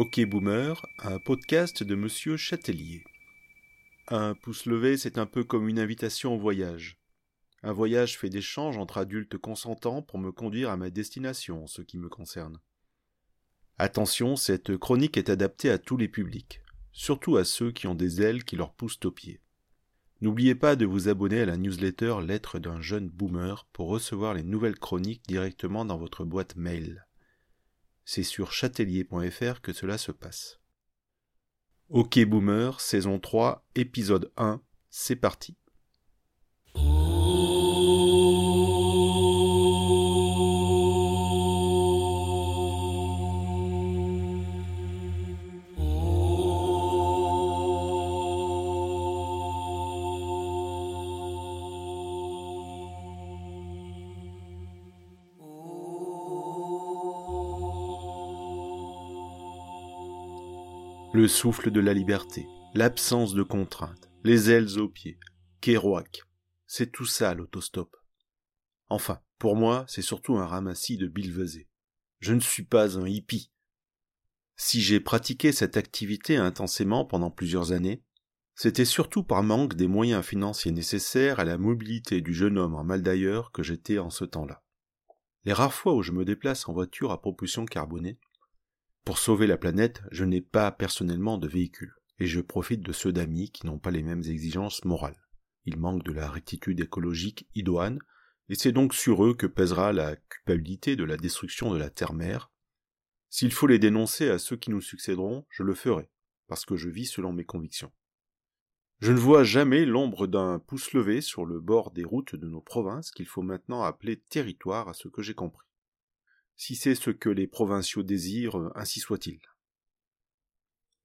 Ok Boomer, un podcast de Monsieur Châtelier. Un pouce levé, c'est un peu comme une invitation au voyage. Un voyage fait d'échanges entre adultes consentants pour me conduire à ma destination, en ce qui me concerne. Attention, cette chronique est adaptée à tous les publics, surtout à ceux qui ont des ailes qui leur poussent aux pieds. N'oubliez pas de vous abonner à la newsletter Lettre d'un jeune boomer pour recevoir les nouvelles chroniques directement dans votre boîte mail. C'est sur chatelier.fr que cela se passe. Ok Boomer, saison 3, épisode 1, c'est parti. Le souffle de la liberté, l'absence de contraintes, les ailes aux pieds, Kerouac, c'est tout ça l'autostop. Enfin, pour moi, c'est surtout un ramassis de bilvesés. Je ne suis pas un hippie. Si j'ai pratiqué cette activité intensément pendant plusieurs années, c'était surtout par manque des moyens financiers nécessaires à la mobilité du jeune homme en mal d'ailleurs que j'étais en ce temps-là. Les rares fois où je me déplace en voiture à propulsion carbonée, pour sauver la planète, je n'ai pas personnellement de véhicule, et je profite de ceux d'amis qui n'ont pas les mêmes exigences morales. Ils manquent de la rectitude écologique idoine, et c'est donc sur eux que pèsera la culpabilité de la destruction de la terre-mère. S'il faut les dénoncer à ceux qui nous succéderont, je le ferai, parce que je vis selon mes convictions. Je ne vois jamais l'ombre d'un pouce levé sur le bord des routes de nos provinces qu'il faut maintenant appeler territoire à ce que j'ai compris si c'est ce que les provinciaux désirent, ainsi soit-il.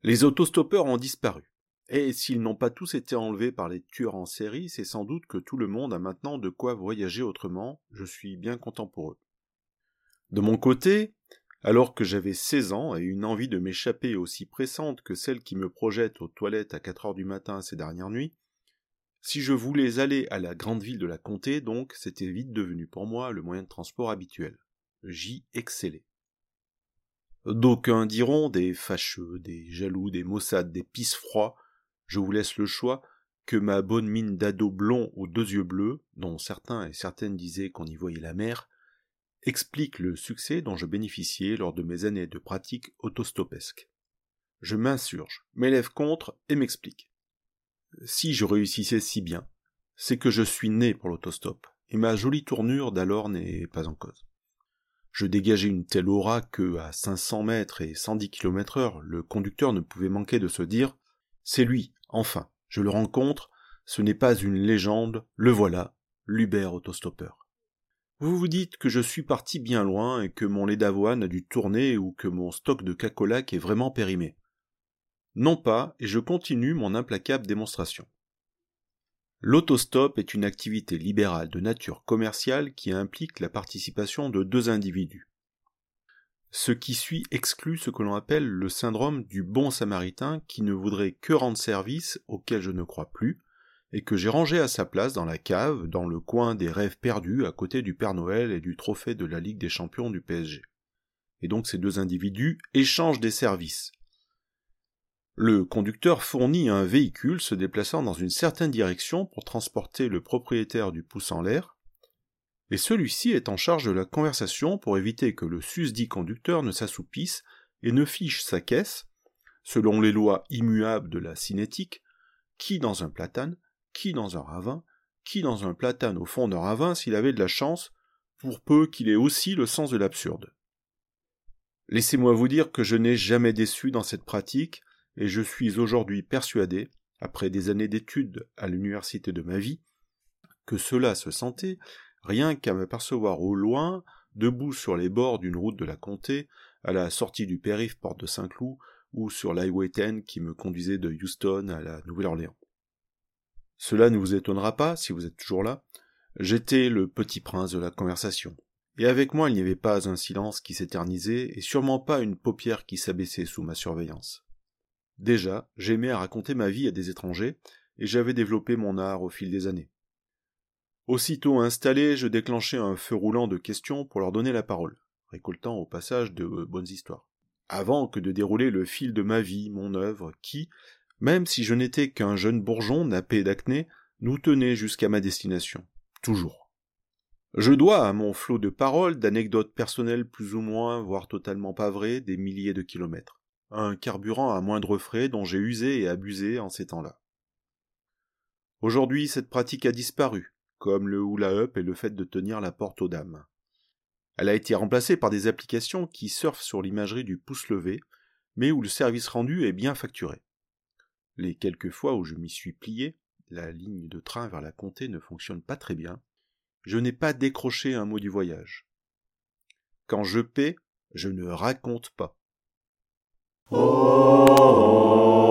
Les autostoppeurs ont disparu, et s'ils n'ont pas tous été enlevés par les tueurs en série, c'est sans doute que tout le monde a maintenant de quoi voyager autrement, je suis bien content pour eux. De mon côté, alors que j'avais seize ans et une envie de m'échapper aussi pressante que celle qui me projette aux toilettes à quatre heures du matin ces dernières nuits, si je voulais aller à la grande ville de la comté, donc, c'était vite devenu pour moi le moyen de transport habituel j'y excellais. D'aucuns diront des fâcheux, des jaloux, des maussades, des pisse froids, je vous laisse le choix, que ma bonne mine d'ado blond aux deux yeux bleus, dont certains et certaines disaient qu'on y voyait la mer, explique le succès dont je bénéficiais lors de mes années de pratique autostopesque. Je m'insurge, m'élève contre et m'explique. Si je réussissais si bien, c'est que je suis né pour l'autostop, et ma jolie tournure d'alors n'est pas en cause. Je dégageais une telle aura que, à 500 mètres et 110 km heure, le conducteur ne pouvait manquer de se dire C'est lui, enfin, je le rencontre, ce n'est pas une légende, le voilà, l'Uber autostoppeur. Vous vous dites que je suis parti bien loin et que mon lait d'avoine a dû tourner ou que mon stock de cacolac est vraiment périmé. Non pas, et je continue mon implacable démonstration. L'autostop est une activité libérale de nature commerciale qui implique la participation de deux individus. Ce qui suit exclut ce que l'on appelle le syndrome du bon samaritain qui ne voudrait que rendre service auquel je ne crois plus, et que j'ai rangé à sa place dans la cave, dans le coin des rêves perdus à côté du Père Noël et du trophée de la Ligue des champions du PSG. Et donc ces deux individus échangent des services, le conducteur fournit un véhicule se déplaçant dans une certaine direction pour transporter le propriétaire du pouce en l'air, et celui-ci est en charge de la conversation pour éviter que le susdit conducteur ne s'assoupisse et ne fiche sa caisse, selon les lois immuables de la cinétique, qui dans un platane, qui dans un ravin, qui dans un platane au fond d'un ravin s'il avait de la chance, pour peu qu'il ait aussi le sens de l'absurde. Laissez-moi vous dire que je n'ai jamais déçu dans cette pratique, et je suis aujourd'hui persuadé, après des années d'études à l'université de ma vie, que cela se sentait rien qu'à m'apercevoir au loin, debout sur les bords d'une route de la comté, à la sortie du périph' porte de Saint-Cloud, ou sur l'Highway 10 qui me conduisait de Houston à la Nouvelle-Orléans. Cela ne vous étonnera pas, si vous êtes toujours là, j'étais le petit prince de la conversation. Et avec moi il n'y avait pas un silence qui s'éternisait, et sûrement pas une paupière qui s'abaissait sous ma surveillance. Déjà, j'aimais à raconter ma vie à des étrangers, et j'avais développé mon art au fil des années. Aussitôt installé, je déclenchai un feu roulant de questions pour leur donner la parole, récoltant au passage de bonnes histoires. avant que de dérouler le fil de ma vie, mon œuvre, qui, même si je n'étais qu'un jeune bourgeon nappé d'acné, nous tenait jusqu'à ma destination. Toujours. Je dois à mon flot de paroles, d'anecdotes personnelles plus ou moins, voire totalement pas vraies, des milliers de kilomètres. Un carburant à moindre frais dont j'ai usé et abusé en ces temps-là. Aujourd'hui, cette pratique a disparu, comme le hula up et le fait de tenir la porte aux dames. Elle a été remplacée par des applications qui surfent sur l'imagerie du pouce levé, mais où le service rendu est bien facturé. Les quelques fois où je m'y suis plié, la ligne de train vers la comté ne fonctionne pas très bien, je n'ai pas décroché un mot du voyage. Quand je paie, je ne raconte pas. Oh